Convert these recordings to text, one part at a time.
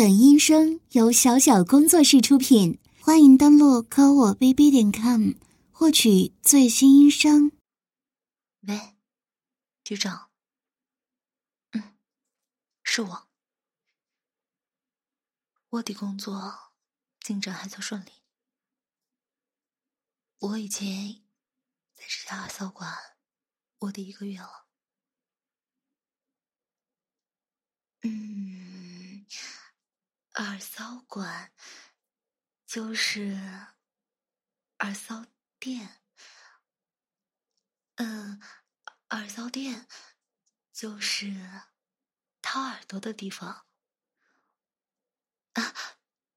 本音声由小小工作室出品，欢迎登录科我 bb 点 com 获取最新音声。喂，局长。嗯，是我。卧底工作进展还算顺利，我已经在这家二骚馆卧底一个月了。嗯，耳骚馆就是耳骚店。嗯，耳骚店就是掏耳朵的地方。啊，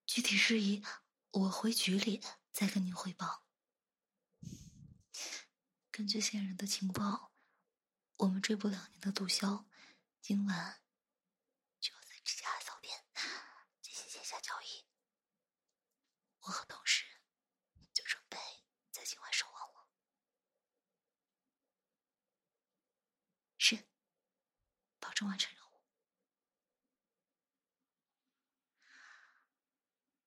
具体事宜我回局里再跟您汇报。根据线人的情报，我们追捕两年的毒枭，今晚就在。这家行线下交易，我和同事就准备在今晚收网了。是，保证完成任务。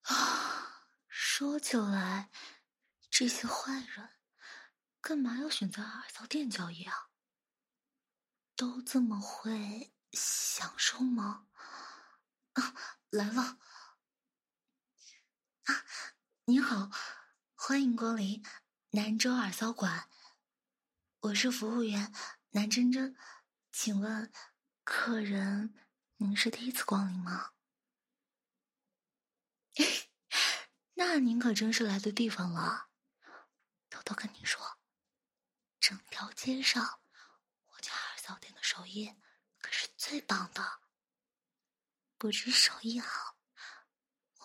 啊，说起来，这些坏人干嘛要选择二扫店交易啊？都这么会享受吗？啊，来了！啊，您好，欢迎光临南州耳骚馆，我是服务员南真真，请问客人您是第一次光临吗？那您可真是来对地方了。偷偷跟您说，整条街上我家耳骚店的手艺可是最棒的。不止手艺好，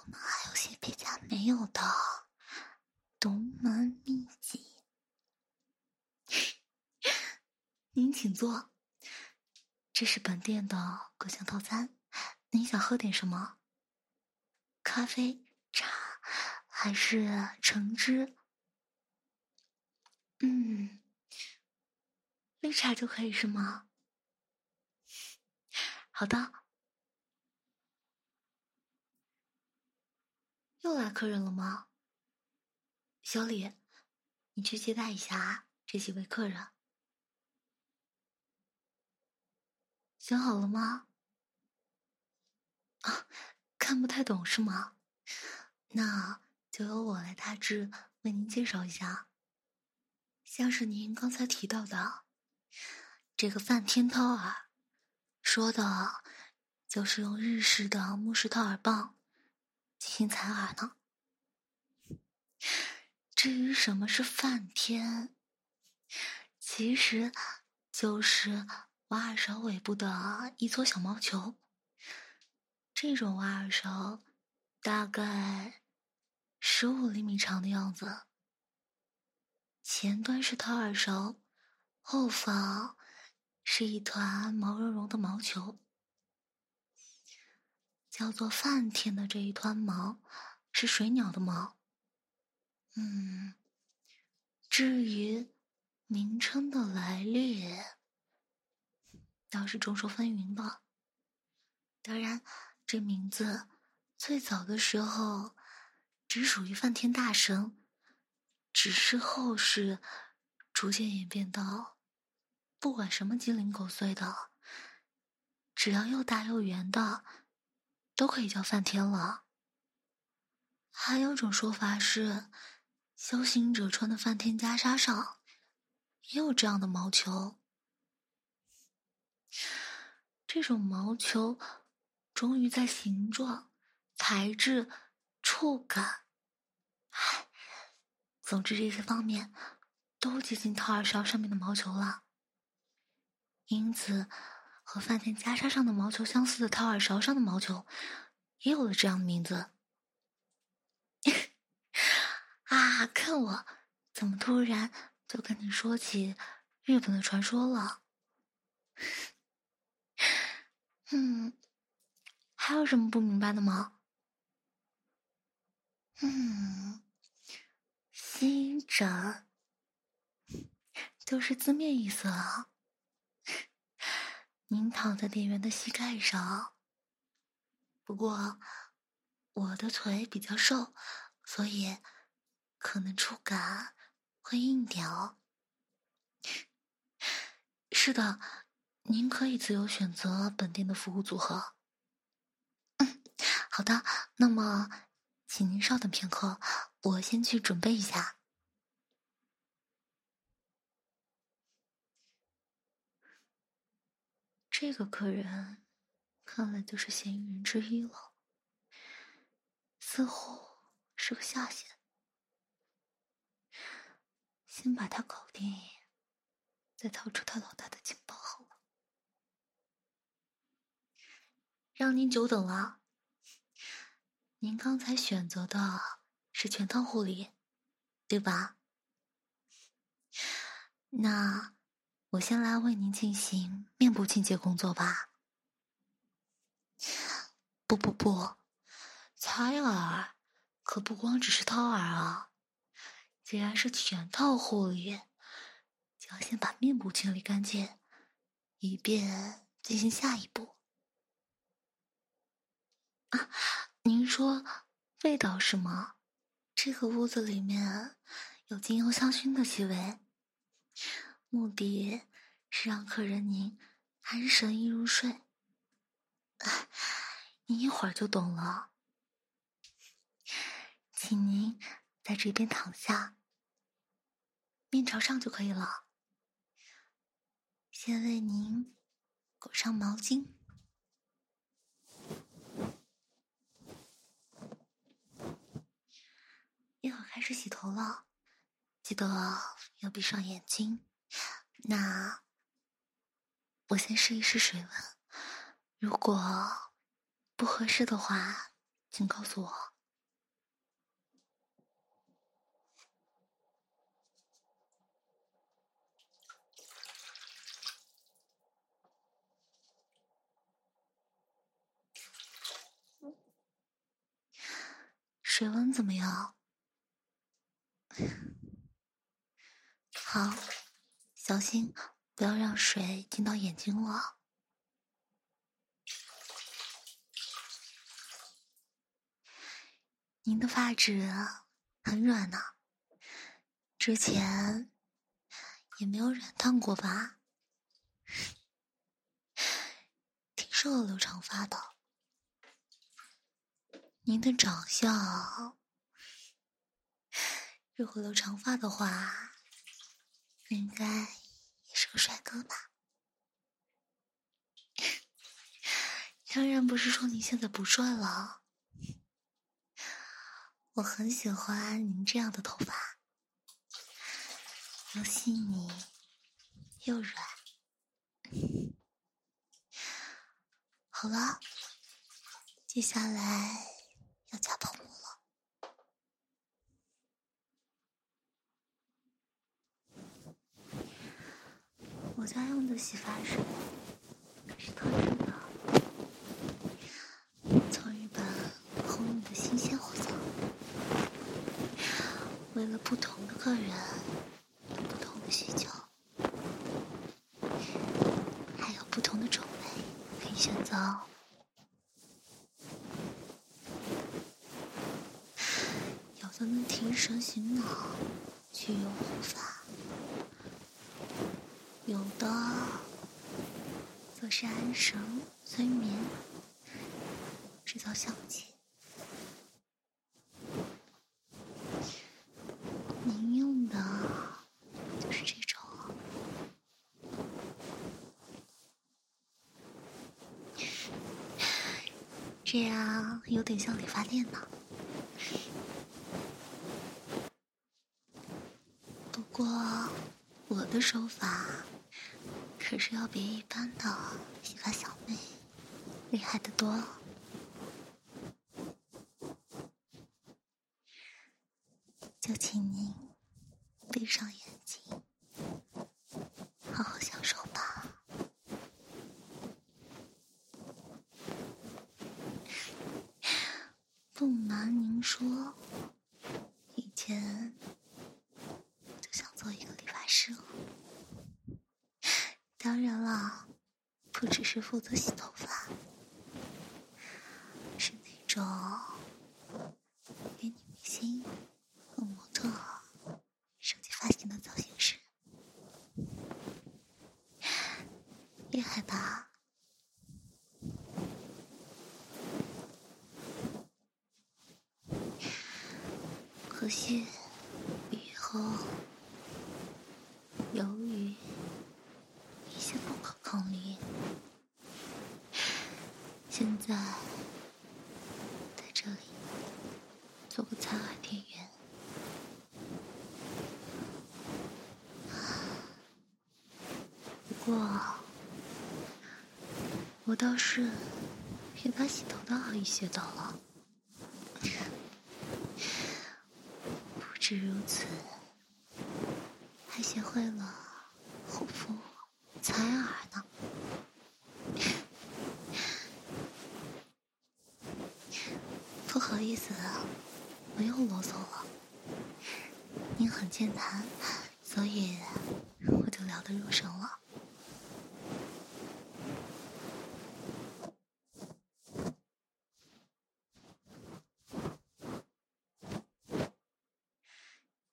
我们还有些别家没有的独门秘籍。您请坐，这是本店的各项套餐。您想喝点什么？咖啡、茶还是橙汁？嗯，绿茶就可以是吗？好的。又来客人了吗？小李，你去接待一下这几位客人。想好了吗？啊，看不太懂是吗？那就由我来大致为您介绍一下。像是您刚才提到的这个范天涛耳，说的就是用日式的木式掏耳棒。进行采耳呢。至于什么是梵天，其实就是挖耳勺尾部的一撮小毛球。这种挖耳勺大概十五厘米长的样子，前端是掏耳勺，后方是一团毛茸茸的毛球。叫做梵天的这一团毛，是水鸟的毛。嗯，至于名称的来历，倒是众说纷纭吧。当然，这名字最早的时候只属于梵天大神，只是后世逐渐演变到，不管什么鸡零狗碎的，只要又大又圆的。都可以叫梵天了。还有种说法是，修行者穿的梵天袈裟上也有这样的毛球。这种毛球，终于在形状、材质、触感，唉，总之这些方面都接近掏耳勺上面的毛球了。因此。和饭店袈裟上的毛球相似的掏耳勺上的毛球，也有了这样的名字。啊，看我怎么突然就跟你说起日本的传说了？嗯，还有什么不明白的吗？嗯，心枕就是字面意思了。您躺在店员的膝盖上，不过我的腿比较瘦，所以可能触感会硬点哦。是的，您可以自由选择本店的服务组合。嗯，好的，那么请您稍等片刻，我先去准备一下。这个客人看来就是嫌疑人之一了，似乎是个下线。先把他搞定，再掏出他老大的情报好了。让您久等了，您刚才选择的是全套护理，对吧？那。我先来为您进行面部清洁工作吧。不不不，采耳可不光只是掏耳啊！既然是全套护理，就要先把面部清理干净，以便进行下一步。啊，您说味道是吗？这个屋子里面有精油香薰的气味。目的是让客人您安神易入睡，您一会儿就懂了。请您在这边躺下，面朝上就可以了。先为您裹上毛巾，一会儿开始洗头了，记得要闭上眼睛。那我先试一试水温，如果不合适的话，请告诉我。水温怎么样？好。小心，不要让水进到眼睛了。您的发质很软呢，之前也没有染烫过吧？挺适合留长发的。您的长相，如果留长发的话，应该。是个帅哥吧？当然不是说你现在不帅了，我很喜欢您这样的头发，又细腻又软。好了，接下来要加泡沫。我家用的洗发水可是特制的，从日本空运的新鲜货色。为了不同的客人，有不同的需求，还有不同的种类可以选择。有的能提神醒脑，去油护发。有的则是安神催眠，制造香气。您用的就是这种，这样有点像理发店呢。不过的手法。可是要比一般的洗发小妹厉害的多，就请您只是负责洗头发。是那种过，我倒是也把洗头的阿姨学到了。不止如此，还学会了护肤、采耳呢。不好意思，我又啰嗦了。您很健谈，所以我就聊得入神了。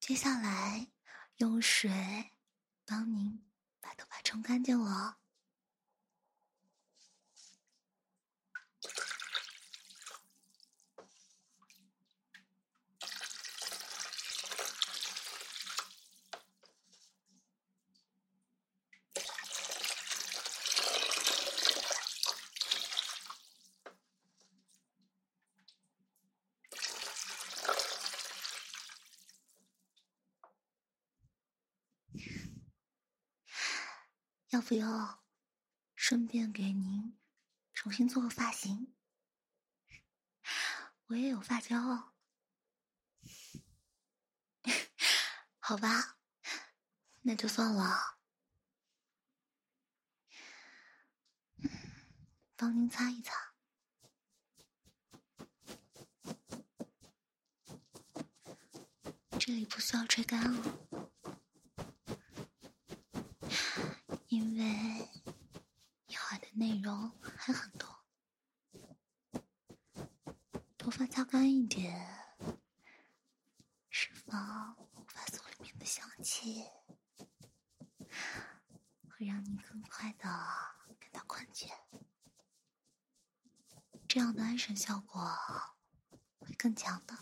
接下来用水帮您把头发冲干净了。不要顺便给您重新做个发型？我也有发胶哦。好吧，那就算了。帮您擦一擦。这里不需要吹干哦。因为一会儿的内容还很多，头发擦干一点，释放发素里面的香气，会让你更快的感到困倦，这样的安神效果会更强的。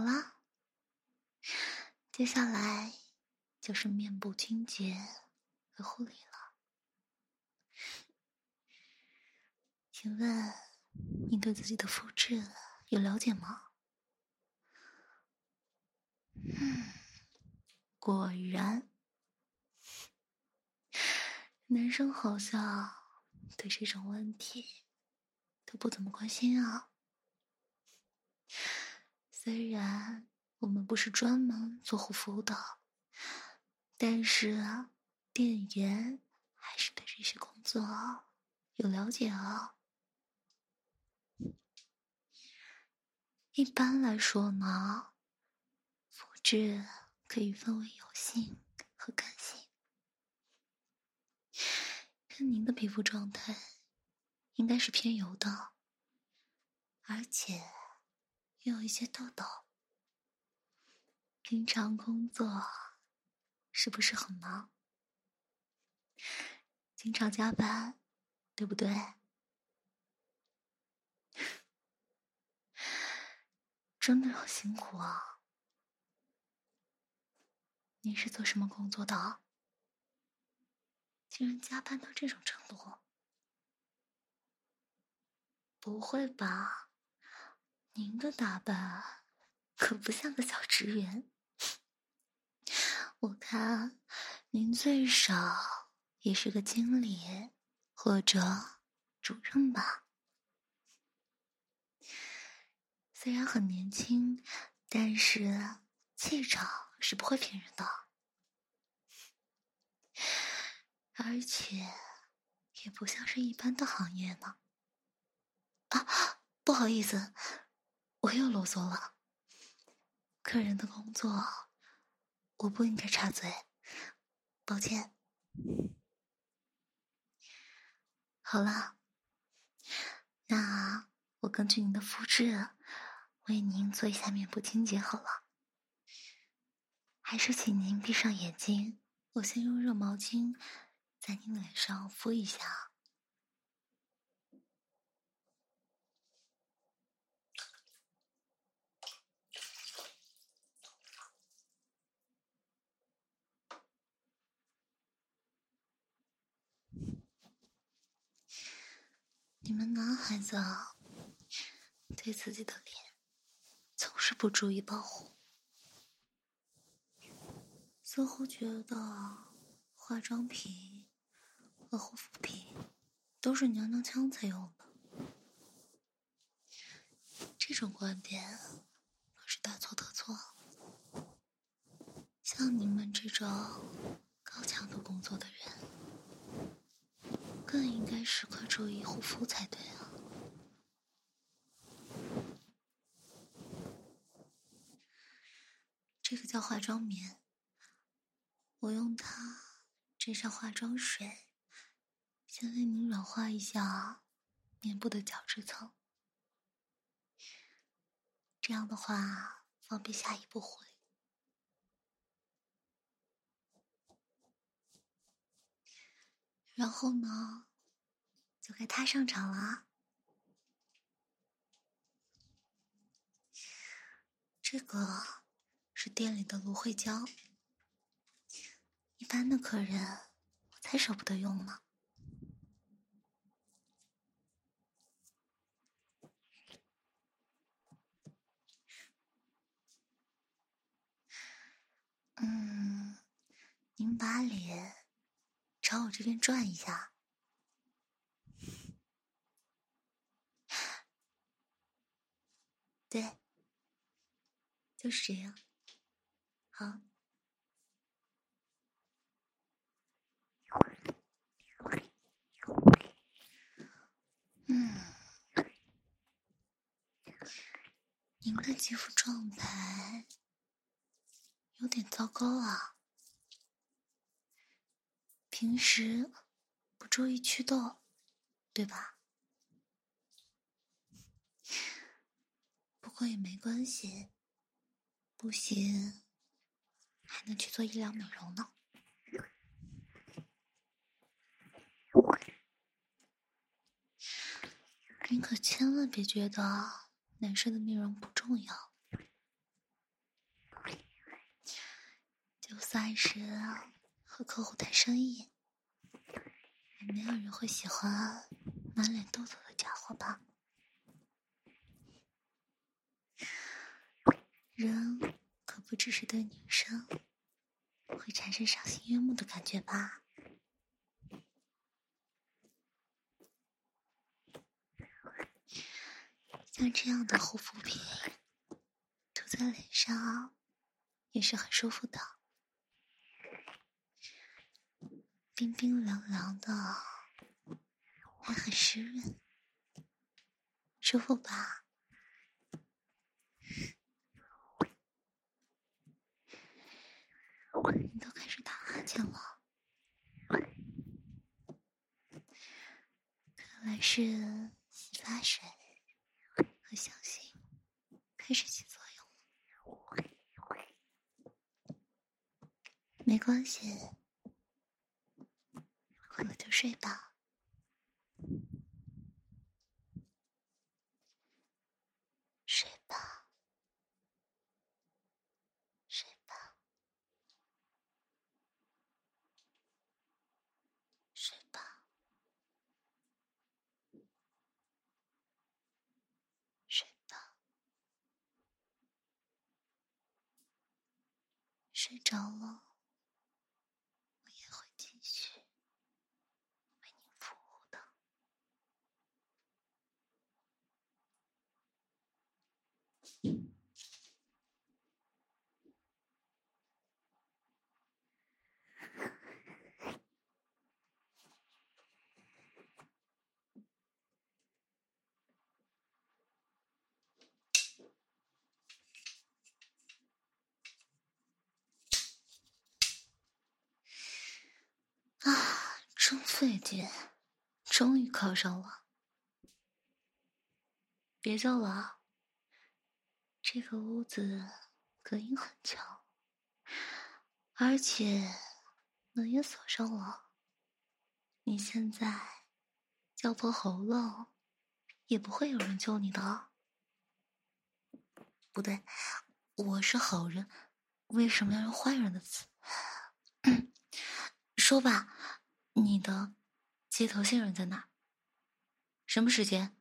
好啦，接下来就是面部清洁和护理了。请问你对自己的肤质有了解吗？嗯，果然，男生好像对这种问题都不怎么关心啊。虽然我们不是专门做护肤的，但是店员还是对这些工作有了解啊。一般来说呢，肤质可以分为油性和干性。看您的皮肤状态，应该是偏油的，而且。有一些痘痘，平常工作是不是很忙？经常加班，对不对？真的好辛苦啊！你是做什么工作的？竟然加班到这种程度？不会吧？您的打扮可不像个小职员，我看您最少也是个经理或者主任吧。虽然很年轻，但是气场是不会骗人的，而且也不像是一般的行业呢。啊，不好意思。我又啰嗦了。客人的工作，我不应该插嘴，抱歉。好了，那我根据您的肤质，为您做一下面部清洁好了。还是请您闭上眼睛，我先用热毛巾在您脸上敷一下。你们男孩子啊，对自己的脸总是不注意保护，似乎觉得化妆品和护肤品都是娘娘腔才用的。这种观点可是大错特错。像你们这种高强度工作的人。更应该时刻注意护肤才对啊！这个叫化妆棉，我用它沾上化妆水，先为您软化一下面部的角质层，这样的话方便下一步回。然后呢，就该他上场了。这个是店里的芦荟胶，一般的客人我才舍不得用呢。嗯，您把脸。朝我这边转一下，对，就是这样。好，嗯，您的肌肤状态有点糟糕啊。平时不注意祛痘，对吧？不过也没关系，不行还能去做医疗美容呢。您可千万别觉得男生的面容不重要，就算是和客户谈生意。也没有人会喜欢满脸痘痘的家伙吧？人不只是对女生会产生赏心悦目的感觉吧？像这样的护肤品涂在脸上也是很舒服的。冰冰凉凉的，还很湿润，舒服吧？你都开始打哈欠了，看来是洗发水和香薰开始起作用了。没关系。困了就睡吧，睡吧，睡吧，睡吧，睡吧，睡着了。最近，终于考上了。别叫了，这个屋子隔音很强，而且门也锁上了。你现在叫破喉咙，也不会有人救你的。不对，我是好人，为什么要用坏人的词？说吧，你的接头线人在哪？什么时间？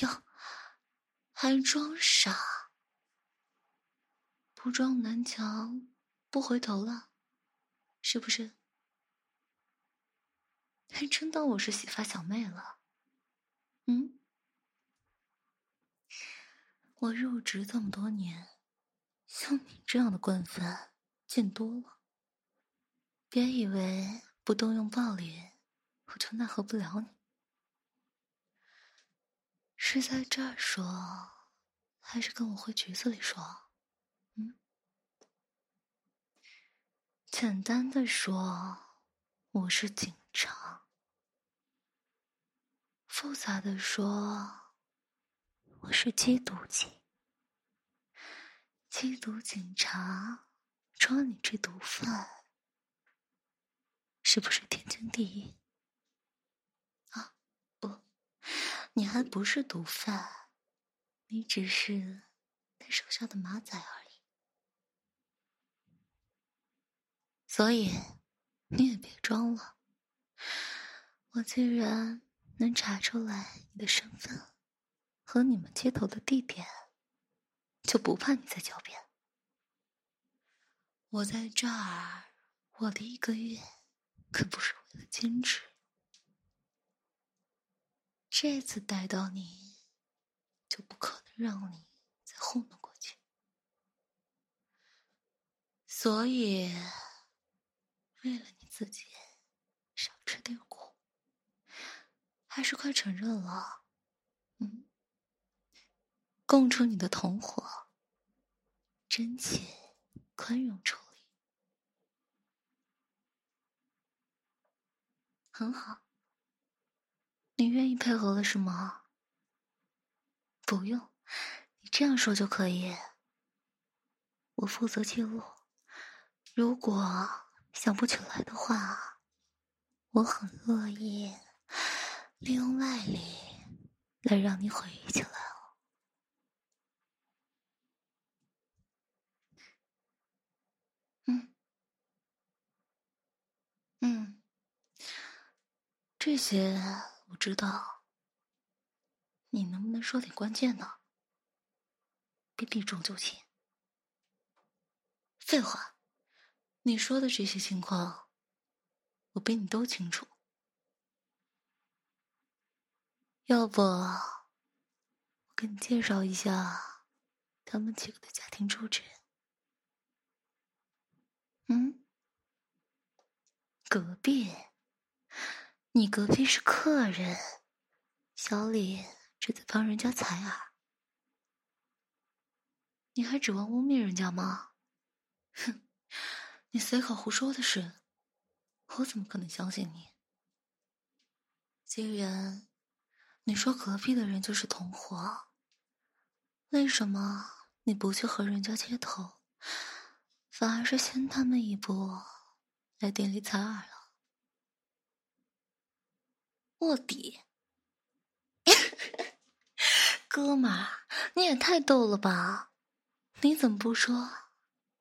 哟，还装傻？不撞南墙不回头了，是不是？还真当我是洗发小妹了？嗯，我入职这么多年，像你这样的惯犯见多了。别以为不动用暴力，我就奈何不了你。是在这儿说，还是跟我回局子里说？嗯，简单的说，我是警察；复杂的说，我是缉毒警。缉毒警察抓你这毒贩。是不是天经地义？啊，不，你还不是毒贩，你只是他手下的马仔而已。所以你也别装了。我既然能查出来你的身份和你们接头的地点，就不怕你再狡辩。我在这儿我的一个月。可不是为了坚持，这次逮到你，就不可能让你再糊弄过去。所以，为了你自己少吃点苦，还是快承认了。嗯，供出你的同伙，真切宽容处。很好，你愿意配合了是吗？不用，你这样说就可以。我负责记录，如果想不起来的话，我很乐意利用外力来让你回忆起来哦。嗯，嗯。这些我知道，你能不能说点关键的？别避重就轻。废话，你说的这些情况，我比你都清楚。要不，我给你介绍一下他们几个的家庭住址。嗯，隔壁。你隔壁是客人，小李这在帮人家采耳，你还指望污蔑人家吗？哼，你随口胡说的事，我怎么可能相信你？既然你说隔壁的人就是同伙，为什么你不去和人家接头，反而是先他们一步来店里采耳了？卧底，哥们儿，你也太逗了吧！你怎么不说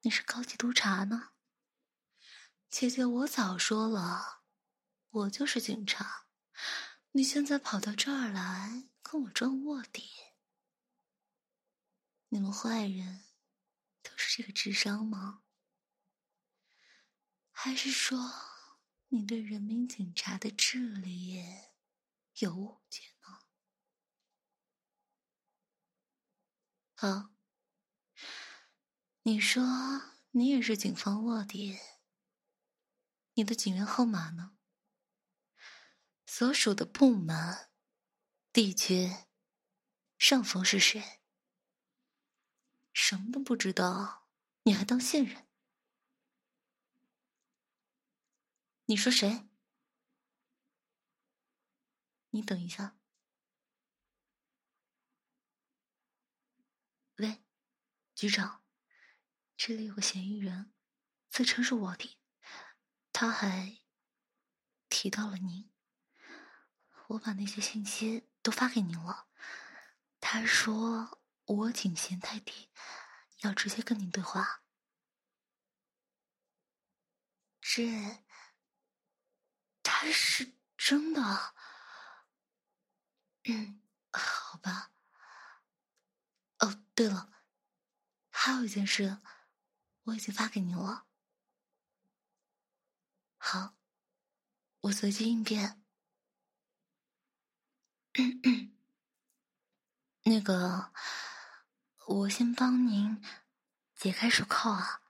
你是高级督察呢？姐姐，我早说了，我就是警察。你现在跑到这儿来跟我装卧底，你们坏人都是这个智商吗？还是说？你对人民警察的智力有误解呢？好，你说你也是警方卧底，你的警员号码呢？所属的部门、地区、上峰是谁？什么都不知道，你还当线人？你说谁？你等一下。喂，局长，这里有个嫌疑人，自称是卧底，他还提到了您。我把那些信息都发给您了。他说我警衔太低，要直接跟您对话。这，是真的。嗯，好吧。哦，对了，还有一件事，我已经发给您了。好，我随机应变。那个，我先帮您解开手铐啊。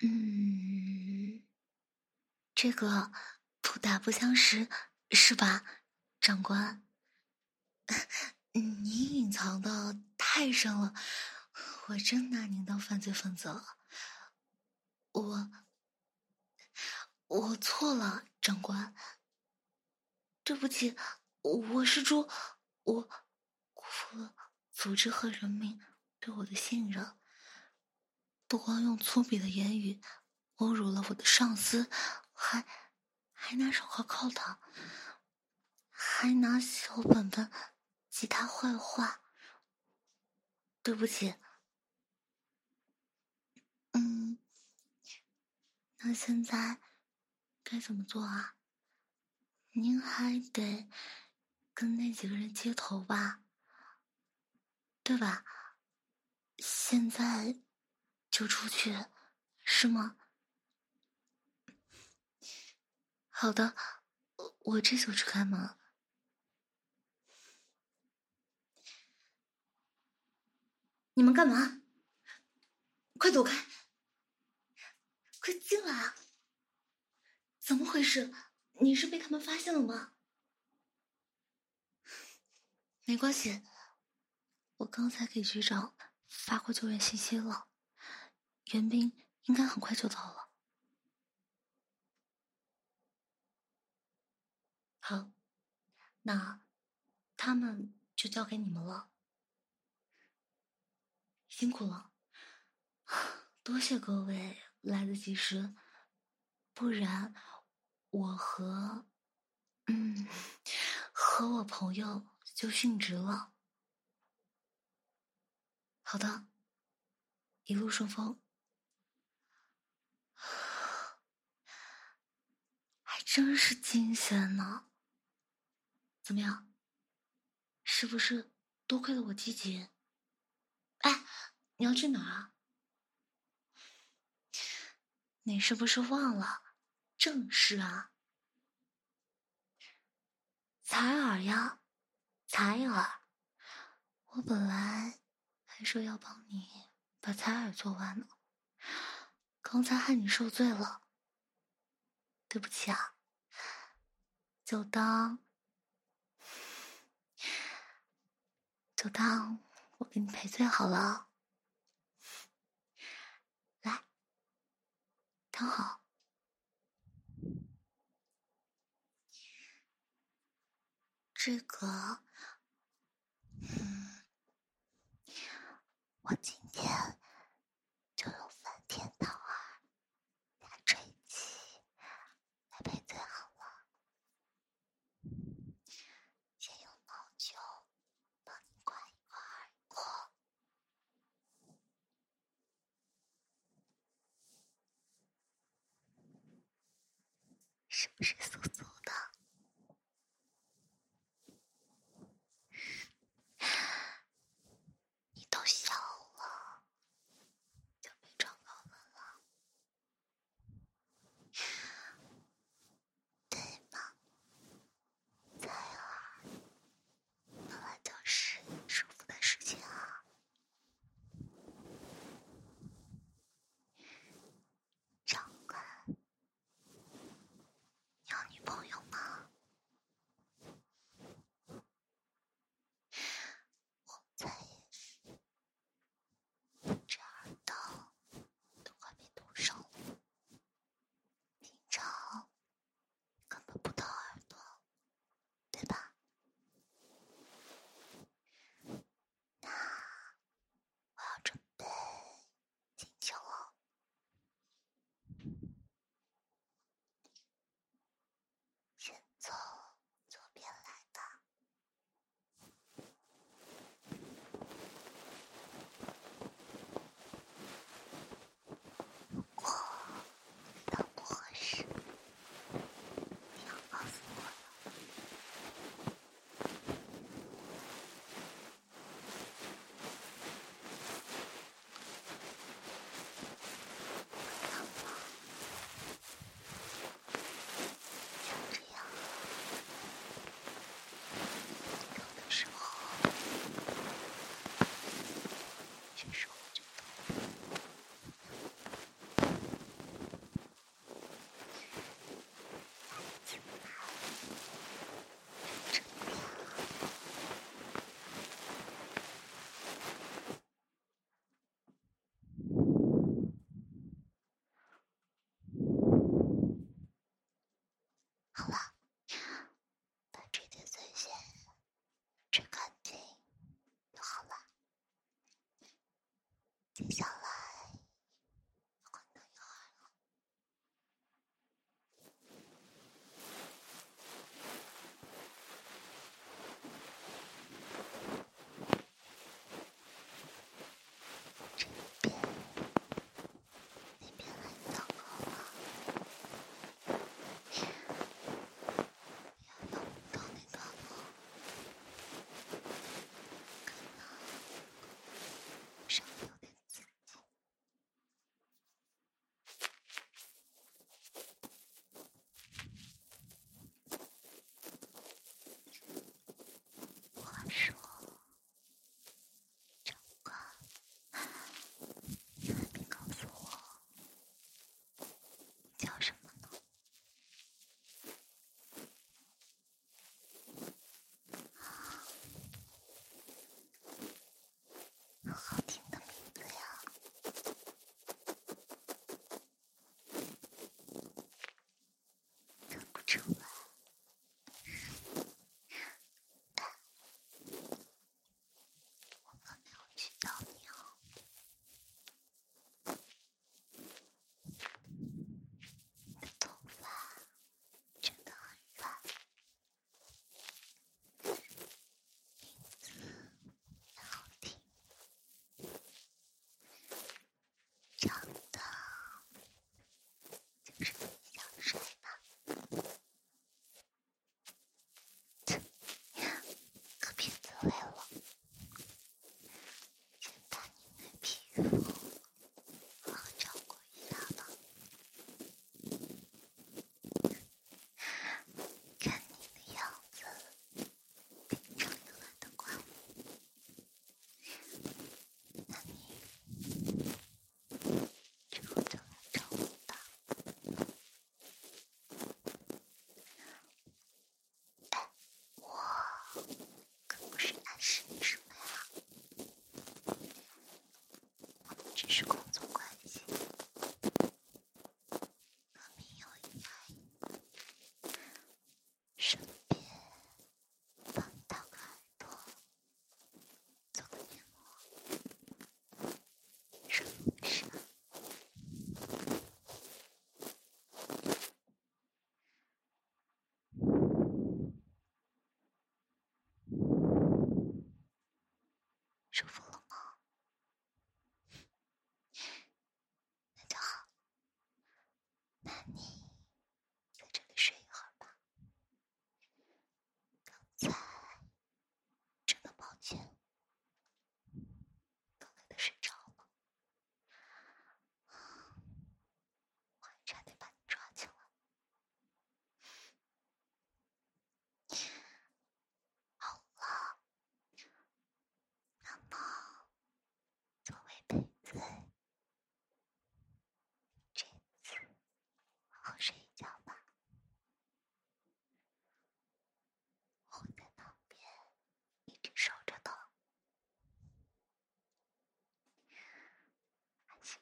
嗯，这个不打不相识是吧，长官？您隐藏的太深了，我真拿您当犯罪分子了。我，我错了，长官。对不起，我是猪，我辜负了组织和人民对我的信任。不光用粗鄙的言语侮辱了我的上司，还还拿手铐铐他，还拿小本本记他坏话。对不起，嗯，那现在该怎么做啊？您还得跟那几个人接头吧，对吧？现在就出去，是吗？好的，我这就去开门。你们干嘛？快躲开！快进来啊！怎么回事？你是被他们发现了吗？没关系，我刚才给局长发过救援信息了，援兵应该很快就到了。好，那他们就交给你们了，辛苦了，多谢各位来得及时，不然。我和，嗯，和我朋友就殉职了。好的，一路顺风。还真是惊险呢。怎么样？是不是多亏了我积极？哎，你要去哪儿啊？你是不是忘了？正事啊，采耳呀，采耳。我本来还说要帮你把采耳做完呢，刚才害你受罪了，对不起啊。就当，就当我给你赔罪好了。来，躺好。这个，嗯，我今天就用翻天套儿加吹气来赔罪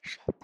起。